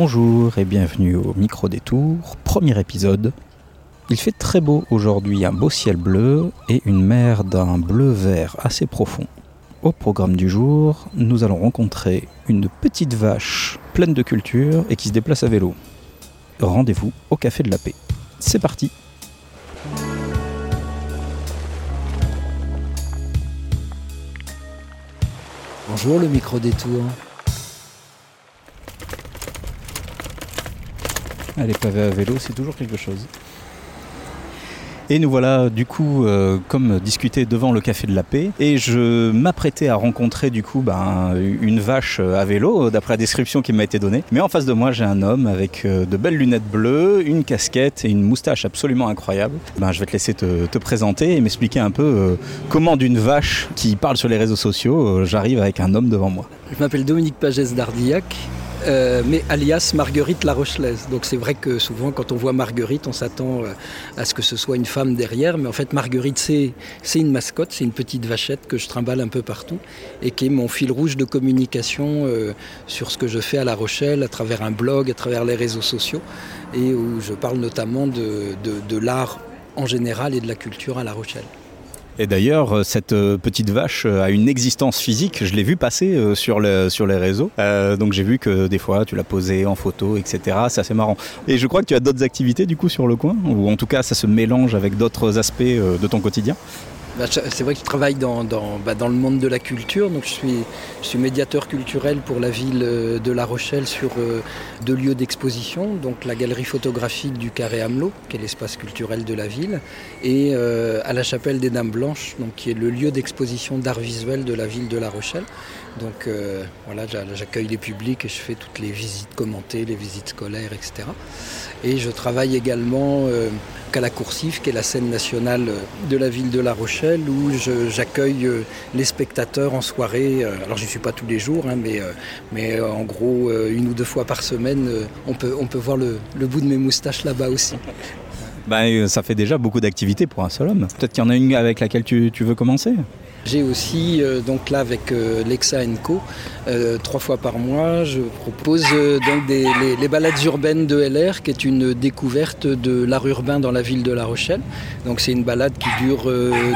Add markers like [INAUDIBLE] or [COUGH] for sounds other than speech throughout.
Bonjour et bienvenue au Micro Détour, premier épisode. Il fait très beau aujourd'hui, un beau ciel bleu et une mer d'un bleu-vert assez profond. Au programme du jour, nous allons rencontrer une petite vache pleine de culture et qui se déplace à vélo. Rendez-vous au Café de la Paix. C'est parti Bonjour le micro détour. Allez, pavé à vélo, c'est toujours quelque chose. Et nous voilà du coup euh, comme discuté devant le café de la paix et je m'apprêtais à rencontrer du coup ben, une vache à vélo d'après la description qui m'a été donnée. Mais en face de moi j'ai un homme avec euh, de belles lunettes bleues, une casquette et une moustache absolument incroyable. Ben, je vais te laisser te, te présenter et m'expliquer un peu euh, comment d'une vache qui parle sur les réseaux sociaux j'arrive avec un homme devant moi. Je m'appelle Dominique Pagès d'Ardillac. Euh, mais alias Marguerite la Rochelaise. Donc c'est vrai que souvent quand on voit Marguerite, on s'attend euh, à ce que ce soit une femme derrière, mais en fait Marguerite c'est une mascotte, c'est une petite vachette que je trimballe un peu partout et qui est mon fil rouge de communication euh, sur ce que je fais à La Rochelle, à travers un blog, à travers les réseaux sociaux, et où je parle notamment de, l'art en général et de la culture à La Rochelle. Et d'ailleurs, euh, cette euh, petite vache euh, a une existence physique. Je l'ai vu passer sur, le, sur les réseaux. Donc j'ai vu que des fois, tu l'as posé en photo, etc. C'est assez marrant. Et je crois que tu as d'autres activités du coup sur le coin, ou en tout cas, ça se mélange avec d'autres aspects de ton quotidien? Bah, c'est vrai que je travaille bah, dans, le monde de la culture, donc je suis, médiateur culturel pour la ville de La Rochelle sur euh, deux lieux d'exposition, donc la galerie photographique du Carré Hamelot, qui est l'espace culturel de la ville, et euh, à la chapelle des Dames Blanches, donc, qui est le lieu d'exposition d'art visuel de la ville de La Rochelle. Donc euh, voilà, j'accueille les publics et je fais toutes les visites commentées, les visites scolaires, etc. Et je travaille également euh, à la Coursive, qui est la scène nationale de la ville de La Rochelle, où j'accueille euh, les spectateurs en soirée. Euh, alors je suis pas tous les jours, hein, mais, euh, mais en gros, une ou deux fois par semaine, on, peut, on peut voir le, le bout de mes moustaches là-bas aussi. [LAUGHS] Ben, ça fait déjà beaucoup d'activités pour un seul homme. Peut-être qu'il y en a une avec laquelle tu, tu veux commencer? J'ai aussi, euh, donc là avec euh, Lexa Co, euh, trois fois par mois, je propose donc des, les, balades urbaines de LR, qui est une découverte de l'art urbain dans la ville de La Rochelle. Donc c'est une balade qui dure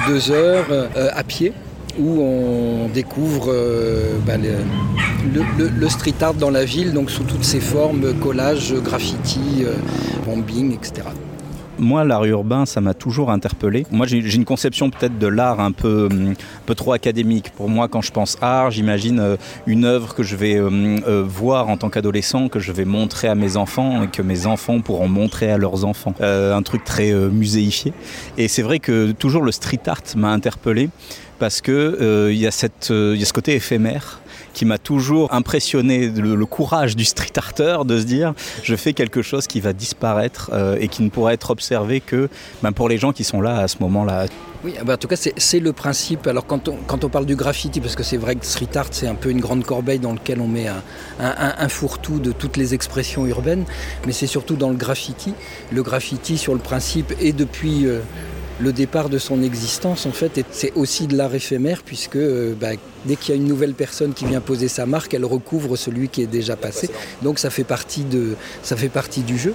deux heures à pied où on découvre bah, le, street art dans la ville, donc sous toutes ses formes, collage, graffiti, bombing, etc moi, l'art urbain, ça m'a toujours interpellé. Moi, j'ai une conception peut-être de l'art un peu, un peu trop académique. Pour moi, quand je pense art, j'imagine euh, une œuvre que je vais euh, euh, voir en tant qu'adolescent, que je vais montrer à mes enfants et que mes enfants pourront montrer à leurs enfants. Euh, un truc très muséifié. Et c'est vrai que toujours le street art m'a interpellé parce qu'il euh, y, y a ce côté éphémère qui m'a toujours impressionné le, courage du street arter de se dire je fais quelque chose qui va disparaître euh, et qui ne pourra être observé que ben, pour les gens qui sont là à ce moment là oui bah en tout cas c'est le principe. Alors quand on, quand on parle du graffiti parce que c'est vrai que street art c'est un peu une grande corbeille dans lequel on met un, un, un fourre-tout de toutes les expressions urbaines mais c'est surtout dans le graffiti. Le graffiti sur le principe et depuis euh, le départ de son existence en fait c'est aussi de l'art éphémère puisque euh, bah, dès qu'il y a une nouvelle personne qui vient poser sa marque elle recouvre celui qui est déjà passé. Donc ça fait partie de ça fait partie du jeu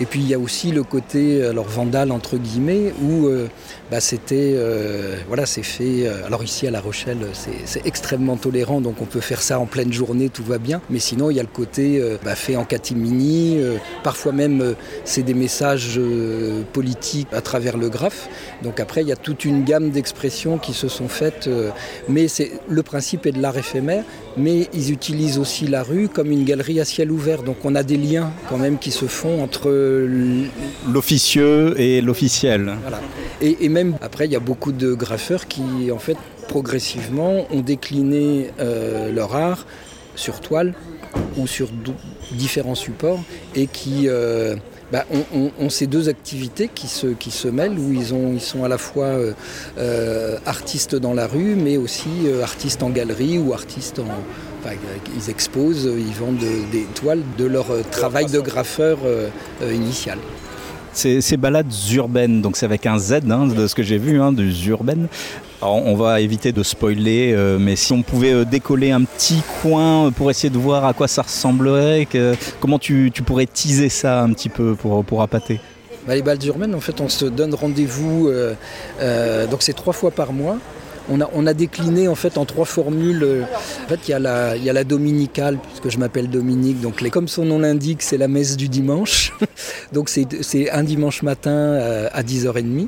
et puis il ya aussi le côté alors vandale entre guillemets où euh, bah, c'était euh, voilà c'est fait euh, alors ici à la rochelle c'est extrêmement tolérant donc on peut faire ça en pleine journée tout va bien. Mais sinon il ya le côté bah, fait en catimini parfois même c'est des messages politiques à travers le graphe. Donc après il ya toute une gamme d'expressions qui se sont faites mais le principe est de l'art éphémère mais ils utilisent aussi la rue comme une galerie à ciel ouvert. Donc on a des liens quand même qui se font entre l'officieux et l'officiel. Et, même après il ya beaucoup de graffeurs qui en fait progressivement ont décliné euh, leur art sur toile ou sur différents supports et qui euh, bah, ont, ces deux activités qui se, qui se mêlent où ils, ont, ils sont à la fois euh, artistes dans la rue mais aussi artistes en galerie ou artistes en enfin, ils exposent ils vendent des toiles de leur euh, travail de graffeur euh, euh, initial. Ces, ces balades urbaines donc c'est avec un Z hein, de ce que j'ai vu hein, des urbaines. Alors, on va éviter de spoiler, euh, mais si on pouvait euh, décoller un petit coin pour essayer de voir à quoi ça ressemblerait, que, comment tu, tu, pourrais teaser ça un petit peu pour, pour appâter? Bah, Les balles urbaines, en fait, on se donne rendez-vous, euh, donc c'est trois fois par mois on a, décliné en fait en trois formules. En fait, il y, a la, dominicale, puisque je m'appelle Dominique. Donc, les, comme son nom l'indique, c'est la messe du dimanche. [LAUGHS] donc, c'est un dimanche matin euh, à 10h30.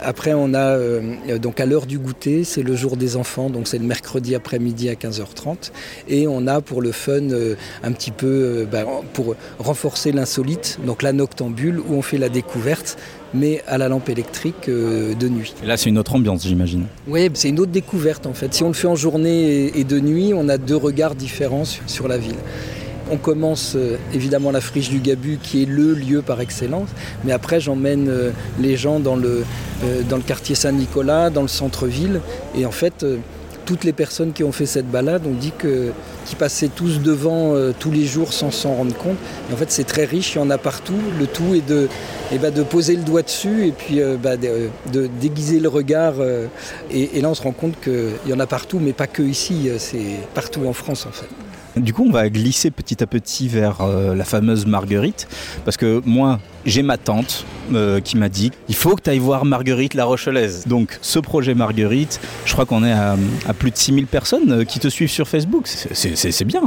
Après, on a euh, donc à l'heure du goûter, c'est le jour des enfants, donc c'est le mercredi après-midi à 15h30. Et on a pour le fun euh, un petit peu bah, pour renforcer l'insolite, donc la noctambule où on fait la découverte mais à la lampe électrique euh, de nuit. Et là, c'est une autre ambiance, j'imagine. Oui, c'est une autre découverte en fait. Si on le fait en journée et de nuit, on a deux regards différents sur, la ville. On commence euh, évidemment la friche du Gabu qui est le lieu par excellence, mais après j'emmène euh, les gens dans le, dans le quartier Saint-Nicolas, dans le centre-ville, et en fait toutes les personnes qui ont fait cette balade ont dit que qui passaient tous devant euh, tous les jours sans s'en rendre compte. Et en fait, c'est très riche, il y en a partout. Le tout est de, bah, de poser le doigt dessus et puis euh, bah, de, de déguiser le regard. Euh, et, et là, on se rend compte qu'il y en a partout, mais pas que ici, c'est partout en France en fait. Du coup, on va glisser petit à petit vers euh, la fameuse Marguerite, parce que moi, j'ai ma tante euh, qui m'a dit il faut que tu ailles voir Marguerite la Rochelaise. Donc, ce projet Marguerite, je crois qu'on est à, plus de 6000 personnes euh, qui te suivent sur Facebook. C'est bien.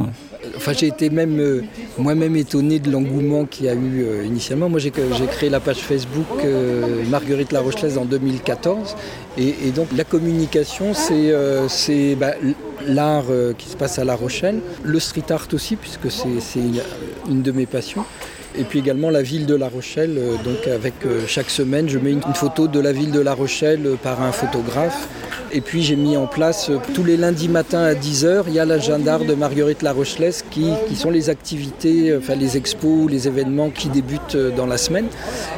Enfin, j'ai été même euh, moi-même étonné de l'engouement qu'il y a eu euh, initialement. Moi, j'ai créé la page Facebook euh, Marguerite La Rochelaise en 2014. Et, donc, la communication, c'est bah, l'art qui se passe à La Rochelle, le street art aussi, puisque c'est une de mes passions et puis également la ville de La Rochelle. Euh, donc avec euh, chaque semaine, je mets une, photo de la ville de La Rochelle euh, par un photographe. Et puis j'ai mis en place tous les lundis matins à 10h, il y a l'agenda de Marguerite La Rochelaise qui, sont les activités, enfin les expos, les événements qui débutent dans la semaine.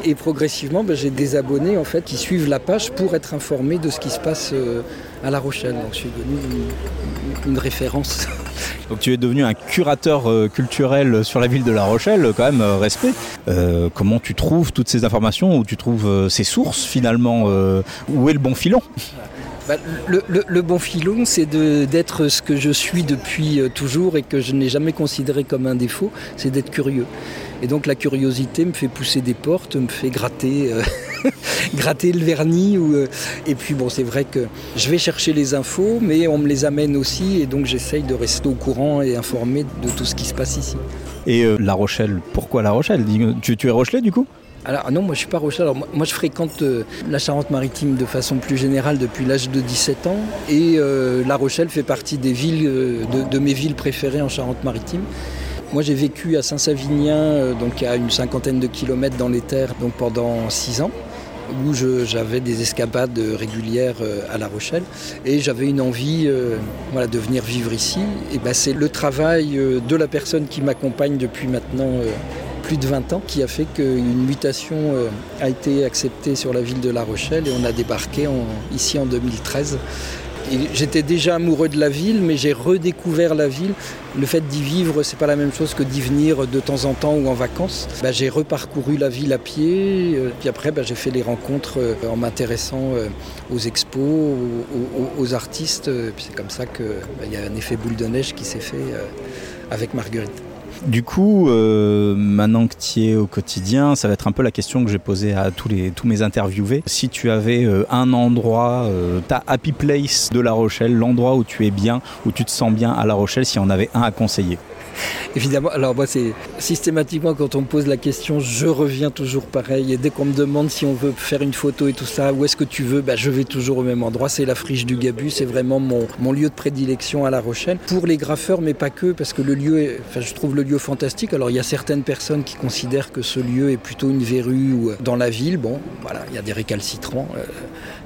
Et progressivement, ben, j'ai des abonnés en fait qui suivent la page pour être informés de ce qui se passe à La Rochelle. Donc je suis devenu une référence. [LAUGHS] Donc tu es devenu un curateur euh, culturel sur la ville de La Rochelle, quand même euh, respect. Euh, comment tu trouves toutes ces informations, où tu trouves ces sources finalement Où est le bon filon? Bah, le, bon filon, c'est d'être ce que je suis depuis toujours et que je n'ai jamais considéré comme un défaut, c'est d'être curieux. Et donc la curiosité me fait pousser des portes, me fait gratter, [LAUGHS] gratter le vernis. Ou, euh, et puis bon, c'est vrai que je vais chercher les infos, mais on me les amène aussi, et donc j'essaye de rester au courant et informé de tout ce qui se passe ici. Et euh, La Rochelle, pourquoi La Rochelle? Tu, tu es Rochelais du coup? Alors non, moi je suis pas Rochelle. Alors, moi, moi je fréquente euh, la Charente-Maritime de façon plus générale depuis l'âge de 17 ans et euh, La Rochelle fait partie des villes euh, de, de mes villes préférées en Charente-Maritime. Moi j'ai vécu à Saint-Savinien, donc à une cinquantaine de kilomètres dans les terres, donc pendant 6 ans où j'avais des escapades régulières euh, à La Rochelle et j'avais une envie euh, voilà, de venir vivre ici. Et ben, c'est le travail euh, de la personne qui m'accompagne depuis maintenant plus de 20 ans qui a fait qu'une mutation a été acceptée sur la ville de La Rochelle et on a débarqué ici en 2013. J'étais déjà amoureux de la ville, mais j'ai redécouvert la ville. Le fait d'y vivre, c'est pas la même chose que d'y venir de temps en temps ou en vacances. Bah, j'ai reparcouru la ville à pied, euh, puis après bah, j'ai fait les rencontres euh, en m'intéressant euh, aux expos, aux, artistes. C'est comme ça qu'il bah, y a un effet boule de neige qui s'est fait avec Marguerite. Du coup, euh, maintenant que tu es au quotidien, ça va être un peu la question que j'ai posée à tous, les, tous mes interviewés. Si tu avais euh, un endroit, euh, ta happy place de La Rochelle, l'endroit où tu es bien, où tu te sens bien à La Rochelle, si on avait un à conseiller Évidemment, alors moi c'est systématiquement quand on me pose la question, je reviens toujours pareil. Et dès qu'on me demande si on veut faire une photo et tout ça, où est-ce que tu veux, bah, je vais toujours au même endroit. C'est la friche du Gabu, c'est vraiment mon, mon lieu de prédilection à La Rochelle. Pour les graffeurs, mais pas que, parce que le lieu, est, enfin, je trouve le lieu fantastique. Alors il y a certaines personnes qui considèrent que ce lieu est plutôt une verrue ou dans la ville. Bon, voilà, il y a des récalcitrants.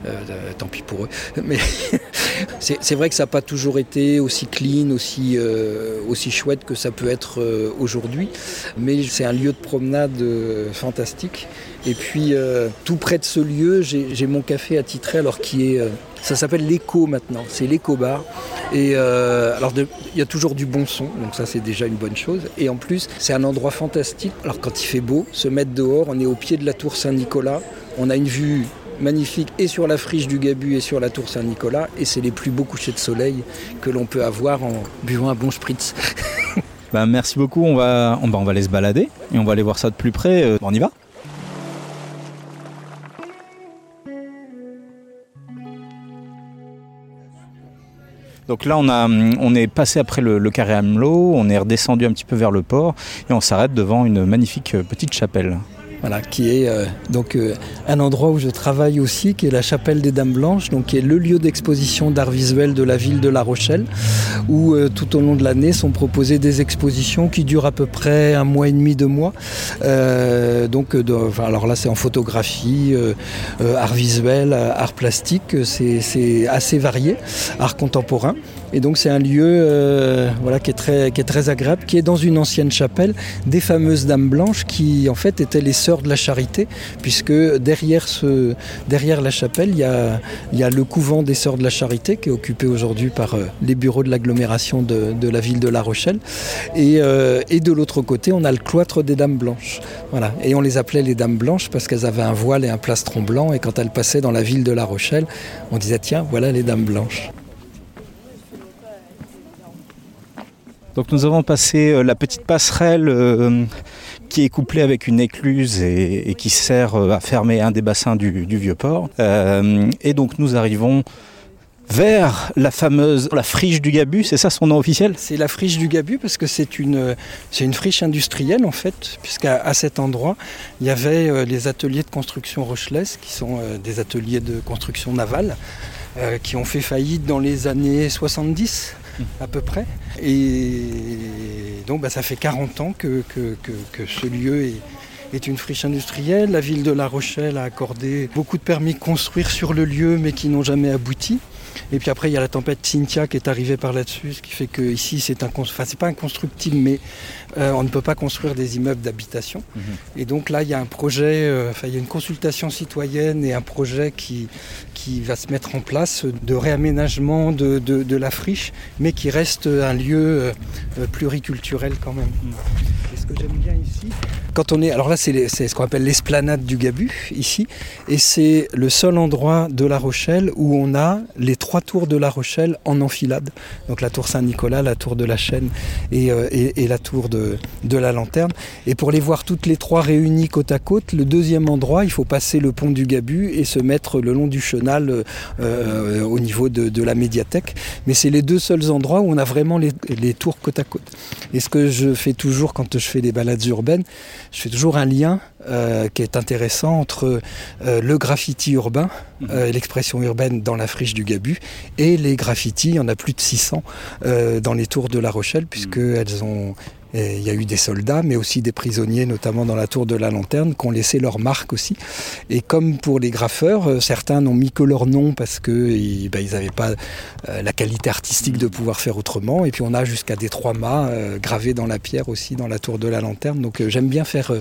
Euh, euh, tant pis pour eux. [LAUGHS] Mais [LAUGHS] c'est vrai que ça n'a pas toujours été aussi clean, aussi, euh, aussi chouette que ça peut être euh, aujourd'hui. Mais c'est un lieu de promenade euh, fantastique. Et puis euh, tout près de ce lieu, j'ai mon café attitré alors qui est... Ça s'appelle l'écho maintenant, c'est l'écho bar. Et alors il y a toujours du bon son, donc ça c'est déjà une bonne chose. Et en plus, c'est un endroit fantastique. Alors quand il fait beau, se mettre dehors, on est au pied de la tour Saint-Nicolas, on a une vue magnifiques et sur la friche du Gabu et sur la tour Saint-Nicolas. Et c'est les plus beaux couchers de soleil que l'on peut avoir en buvant un bon spritz. [LAUGHS] Ben, merci beaucoup, on va, on, va, on va aller se balader et on va aller voir ça de plus près. Euh, On y va Donc là, on, a, on est passé après le, le carré Amelot, on est redescendu un petit peu vers le port et on s'arrête devant une magnifique euh, petite chapelle. Voilà, qui est euh, donc euh, un endroit où je travaille aussi, qui est la chapelle des Dames Blanches, donc qui est le lieu d'exposition d'art visuel de la ville de La Rochelle, où euh, tout au long de l'année sont proposées des expositions qui durent à peu près un mois et demi, deux mois. Euh, donc, de- enfin, alors là, c'est en photographie, euh, euh, art visuel, euh, art plastique, c'est assez varié, art contemporain. Et donc c'est un lieu euh, voilà, qui, est très, qui est très agréable, qui est dans une ancienne chapelle des fameuses Dames Blanches qui en fait étaient les sœurs de la charité, puisque derrière, ce, derrière la chapelle, il y, a, il y a le couvent des sœurs de la charité qui est occupé aujourd'hui par euh, les bureaux de l'agglomération de, de la ville de La Rochelle. Et, euh, et de l'autre côté, on a le cloître des Dames Blanches. Voilà. Et on les appelait les Dames Blanches parce qu'elles avaient un voile et un plastron blanc. Et quand elles passaient dans la ville de La Rochelle, on disait tiens, voilà les Dames Blanches. Donc nous avons passé euh, la petite passerelle euh, qui est couplée avec une écluse et, qui sert euh, à fermer un des bassins du, vieux port. Et donc nous arrivons vers la fameuse la friche du Gabu, c'est ça son nom officiel? C'est la friche du Gabu parce que c'est une, c'est une friche industrielle en fait, puisqu'à à cet endroit, il y avait les ateliers de construction Rochelais, qui sont des ateliers de construction navale, qui ont fait faillite dans les années 70 à peu près. Et donc bah, ça fait 40 ans que, que- que- que ce lieu est, est une friche industrielle. La ville de La Rochelle a accordé beaucoup de permis de construire sur le lieu, mais qui n'ont jamais abouti. Et puis après, il y a la tempête Cynthia qui est arrivée par là-dessus, ce qui fait que ici, c'est un, enfin, c'est pas inconstructible, mais euh, on ne peut pas construire des immeubles d'habitation. Et donc là, il y a un projet, euh, enfin, il y a une consultation citoyenne et un projet qui, qui va se mettre en place de réaménagement de, la friche, mais qui reste un lieu euh, pluriculturel quand même. Quand on est, alors là, c'est ce qu'on appelle l'esplanade du Gabu ici, et c'est le seul endroit de La Rochelle où on a les trois tours de La Rochelle en enfilade. Donc la tour Saint-Nicolas, la tour de la Chaîne et, euh, et la tour de, de la Lanterne. Et pour les voir toutes les trois réunies côte à côte, le deuxième endroit, il faut passer le pont du Gabu et se mettre le long du chenal euh, euh, au niveau de, de la médiathèque. Mais c'est les deux seuls endroits où on a vraiment les, les tours côte à côte. Et ce que je fais toujours quand je fais des balades urbaines, je fais toujours un lien euh, qui est intéressant entre euh, le graffiti urbain, euh, l'expression urbaine dans la friche du Gabu, et les graffitis, il y en a plus de 600 euh, dans les tours de La Rochelle, puisqu'elles ont... Il y a eu des soldats, mais aussi des prisonniers, notamment dans la tour de la Lanterne, qui ont laissé leur marque aussi. Et comme pour les graffeurs, euh, certains n'ont mis que leur nom parce qu'ils n'avaient pas euh, la qualité artistique de pouvoir faire autrement. Et puis on a jusqu'à des trois mâts euh, gravés dans la pierre aussi dans la tour de la Lanterne. Donc j'aime bien faire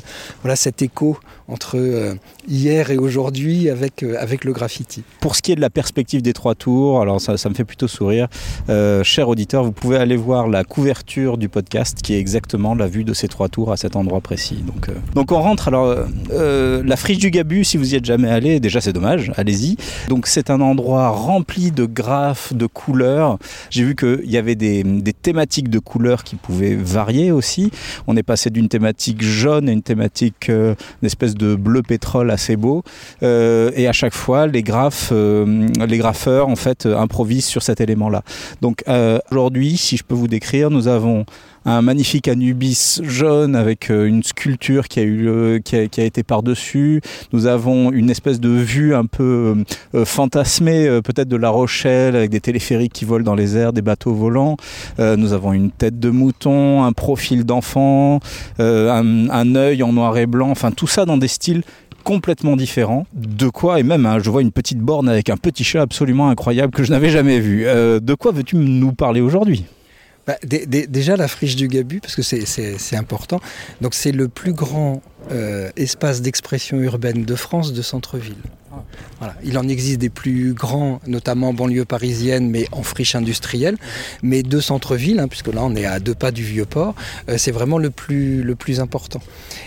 voilà, cet écho entre hier et aujourd'hui avec, avec le graffiti. Pour ce qui est de la perspective des trois tours, alors ça, me fait plutôt sourire. Euh, cher vous pouvez aller voir la couverture du podcast qui est exactement la vue de ces trois tours à cet endroit précis. Donc, euh, donc on rentre. Alors euh, euh, la friche du Gabu, si vous y êtes jamais allé, déjà c'est dommage, allez-y. Donc c'est un endroit rempli de graphes, de couleurs. J'ai vu qu'il y avait des, des thématiques de couleurs qui pouvaient varier aussi. On est passé d'une thématique jaune à une thématique, euh, une espèce de bleu pétrole assez beau. Et à chaque fois, les graphes, les graffeurs en fait improvisent sur cet élément-là. Donc aujourd'hui, si je peux vous décrire, nous avons un magnifique Anubis jaune avec euh, une sculpture qui a, été par-dessus. Nous avons une espèce de vue un peu euh, fantasmée, euh, peut-être de La Rochelle, avec des téléphériques qui volent dans les airs, des bateaux volants. Nous avons une tête de mouton, un profil d'enfant, un, œil en noir et blanc, enfin tout ça dans des styles complètement différents. De quoi, et même hein, je vois une petite borne avec un petit chat absolument incroyable que je n'avais jamais vu. De quoi veux-tu nous parler aujourd'hui? Bah, dé- dé- déjà la friche du Gabu, parce que c'est- important. Donc c'est le plus grand euh, espace d'expression urbaine de France de centre-ville. Il en existe des plus grands, notamment en banlieue parisienne, mais en friche industrielle. Mais deux centres-villes, hein, puisque là on est à deux pas du Vieux-Port, euh, c'est vraiment le plus, le plus important.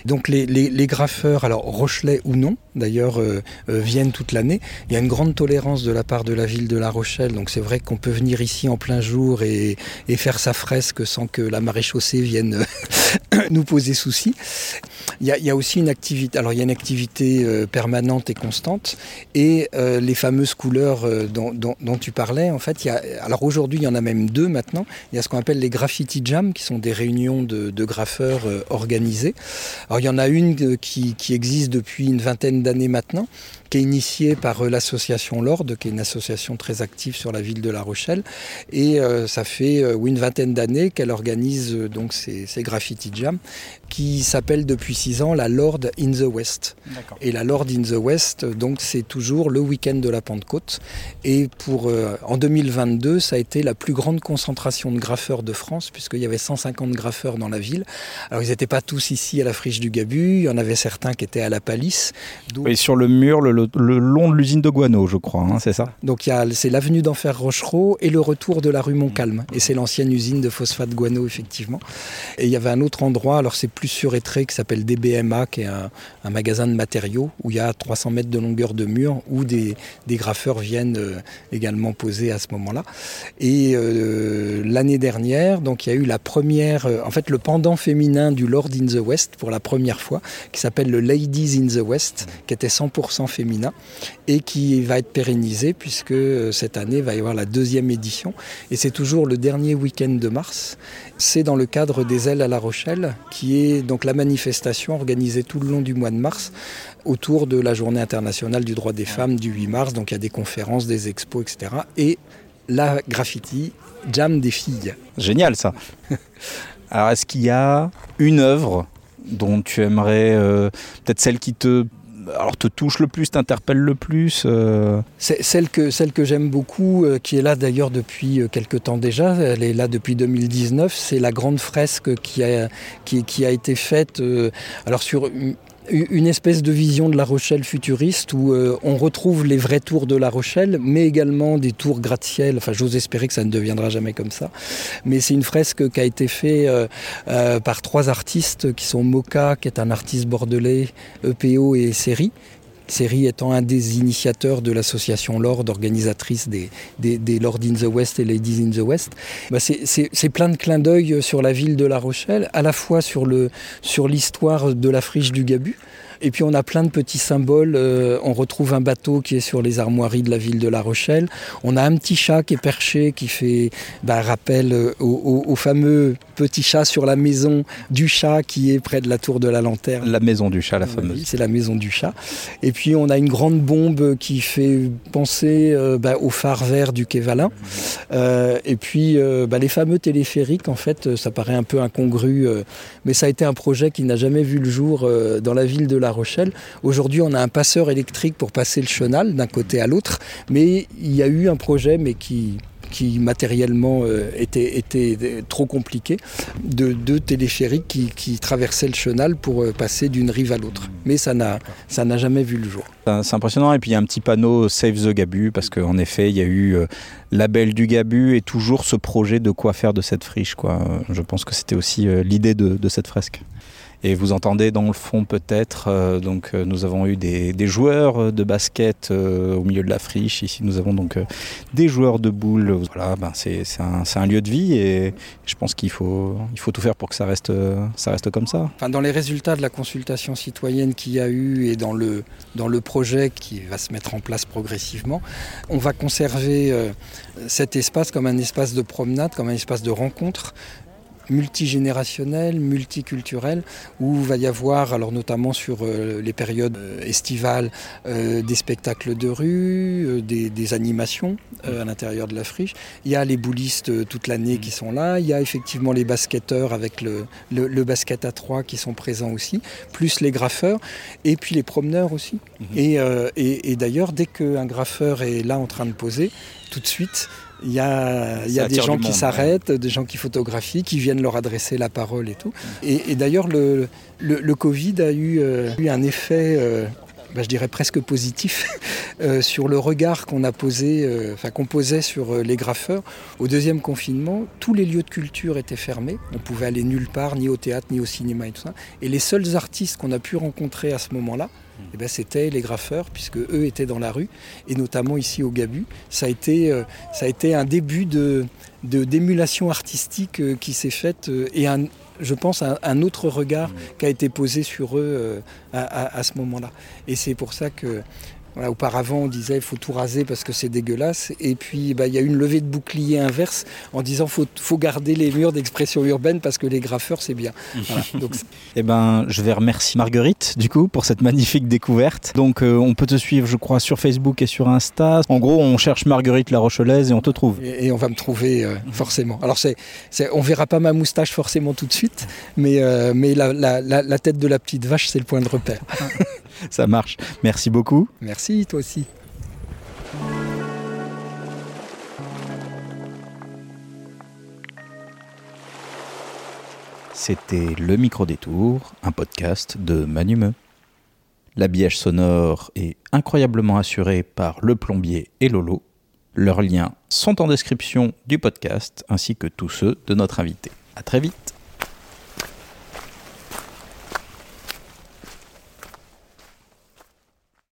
Donc les, les, graffeurs, alors Rochelet ou non, d'ailleurs, euh, euh, viennent toute l'année. Il y a une grande tolérance de la part de la ville de La Rochelle, donc c'est vrai qu'on peut venir ici en plein jour et, et faire sa fresque sans que la maréchaussée vienne [COUGHS] nous poser souci. Il y, a, il y, a, aussi une activité, alors il y a une activité permanente et constante, et euh, les fameuses couleurs euh, dont, tu parlais, en fait, y a, alors aujourd'hui il y en a même deux maintenant, il y a ce qu'on appelle les graffiti jam, qui sont des réunions de, graffeurs organisées. Alors il y en a une qui, existe depuis une vingtaine d'années maintenant, qui est initiée par l'association Lord, qui est une association très active sur la ville de La Rochelle, et euh, ça fait euh, une vingtaine d'années qu'elle organise euh, donc ces, ces graffiti jams, qui s'appelle depuis six ans la Lord in the West. Et la Lord in the West, donc c'est toujours le week-end de la Pentecôte. Et pour euh, en 2022, ça a été la plus grande concentration de graffeurs de France, puisqu'il y avait 150 graffeurs dans la ville. Alors ils n'étaient pas tous ici à la friche du Gabu, il y en avait certains qui étaient à la Palisse. Et sur le mur, le, le, le long de l'usine de Guano, je crois, hein, c'est ça? Donc c'est l'avenue d'Enfer Rochereau et le retour de la rue Montcalm. Et c'est l'ancienne usine de phosphate Guano, effectivement. Et il y avait un autre endroit, alors c'est plus sur Étré qui s'appelle DBMA, qui est un, magasin de matériaux où il y a 300 mètres de longueur de mur où des, graffeurs viennent euh, également poser à ce moment-là. Et euh, l'année dernière, donc il y a eu la première, euh, en fait le pendant féminin du Lord in the West pour la première fois, qui s'appelle le Ladies in the West, qui était 100% féminin et qui va être pérennisé puisque cette année va y avoir la deuxième édition et c'est toujours le dernier week-end de mars. C'est dans le cadre des ailes à La Rochelle, qui est donc la manifestation organisée tout le long du mois de mars autour de la journée internationale du droit des femmes du 8 mars. Donc il y a des conférences, des expos, etc. Et la graffiti, jam des filles. Génial ça. Alors est-ce qu'il y a une œuvre dont tu aimerais, euh, peut-être celle qui te alors te touche le plus, t'interpelle le plus euh... Celle que, celle que j'aime beaucoup, euh, qui est là d'ailleurs depuis euh, quelques temps déjà, elle est là depuis 2019, c'est la grande fresque qui a, été faite alors sur une espèce de vision de La Rochelle futuriste où euh, on retrouve les vrais tours de La Rochelle, mais également des tours gratte-ciel. Enfin, j'ose espérer que ça ne deviendra jamais comme ça. Mais c'est une fresque qui a été faite euh, euh, par trois artistes qui sont Moka, qui est un artiste bordelais, EPO et Série. Série étant un des initiateurs de l'association Lord, organisatrice des, des, Lord in the West et Ladies in the West. Bah c'est plein de clins d'œil sur la ville de La Rochelle, à la fois sur l'histoire sur de la friche du Gabu, et puis on a plein de petits symboles. Euh, on retrouve un bateau qui est sur les armoiries de la ville de La Rochelle. On a un petit chat qui est perché, qui fait bah, rappel au, au, au, fameux petit chat sur la maison du chat qui est près de la tour de la lanterne. La maison du chat, la fameuse. Oui, c'est la maison du chat. Et puis on a une grande bombe qui fait penser euh, bah, au phare vert du quai Valin. Euh, et puis euh, bah, les fameux téléphériques, en fait, ça paraît un peu incongru, euh, mais ça a été un projet qui n'a jamais vu le jour euh, dans la ville de La Rochelle. Aujourd'hui, on a un passeur électrique pour passer le chenal d'un côté à l'autre, mais il y a eu un projet, mais qui qui matériellement euh, était, était trop compliqué, de deux téléphériques qui, qui traversaient le chenal pour euh, passer d'une rive à l'autre. Mais ça n'a jamais vu le jour. C'est impressionnant. Et puis il y a un petit panneau Save the Gabu, parce qu'en effet, il y a eu euh, label du Gabu et toujours ce projet de quoi faire de cette friche. Quoi. Je pense que c'était aussi euh, l'idée de, cette fresque. Et vous entendez dans le fond peut-être, euh, donc euh, nous avons eu des, joueurs de basket au milieu de la friche. Ici nous avons donc des joueurs de boules. Voilà, ben c'est un, lieu de vie et je pense qu'il faut, il faut tout faire pour que ça reste, ça reste comme ça. Enfin, dans les résultats de la consultation citoyenne qu'il y a eu et dans le, dans le projet qui va se mettre en place progressivement, on va conserver cet espace comme un espace de promenade, comme un espace de rencontre multigénérationnel, multiculturel, où il va y avoir, alors notamment sur euh, les périodes euh, estivales, euh, des spectacles de rue, des, des animations à l'intérieur de la friche. Il y a les boulistes toute l'année qui sont là, il y a effectivement les basketteurs avec le, le, le basket à trois qui sont présents aussi, plus les graffeurs, et puis les promeneurs aussi. Mmh. Et, euh, et, et d'ailleurs, dès qu'un graffeur est là en train de poser, tout de suite, il y a, y a des gens qui s'arrêtent, ouais. des gens qui photographient, qui viennent leur adresser la parole et tout. Et, et d'ailleurs, le, le, le, Covid a eu, euh, eu un effet euh, bah, je dirais presque positif, [LAUGHS] euh, sur le regard qu'on a posé, euh, enfin qu'on posait sur les graffeurs. Au deuxième confinement, tous les lieux de culture étaient fermés. On pouvait aller nulle part, ni au théâtre, ni au cinéma et tout ça. Et les seuls artistes qu'on a pu rencontrer à ce moment-là, eh ben, c'était les graffeurs, puisque eux étaient dans la rue, et notamment ici au Gabu. Ça a été, ça a été un début de, d'émulation artistique qui s'est faite et un, je pense, un, un autre regard mmh. qui a été posé sur eux euh, à, à, ce moment-là. Et c'est pour ça que auparavant, on disait il faut tout raser parce que c'est dégueulasse. Et puis, bah, il y a une levée de bouclier inverse en disant faut, faut garder les murs d'expression urbaine parce que les graffeurs, c'est bien. [LAUGHS] Voilà, donc... eh ben, je vais remercier Marguerite, du coup, pour cette magnifique découverte. Donc, euh, on peut te suivre, je crois, sur Facebook et sur Insta. En gros, on cherche Marguerite la Rochelaise et on te trouve. Et, et on va me trouver euh, forcément. Alors, c'est, c'est, on verra pas ma moustache forcément tout de suite, mais, euh, mais la, la, la, la tête de la petite vache, c'est le point de repère. [LAUGHS] [LAUGHS] Ça marche. Merci beaucoup. Merci, toi aussi. C'était Le Micro Détour, un podcast de Manumeux. L'habillage sonore est incroyablement assuré par le plombier et Lolo. Leurs liens sont en description du podcast ainsi que tous ceux de notre invité. À très vite.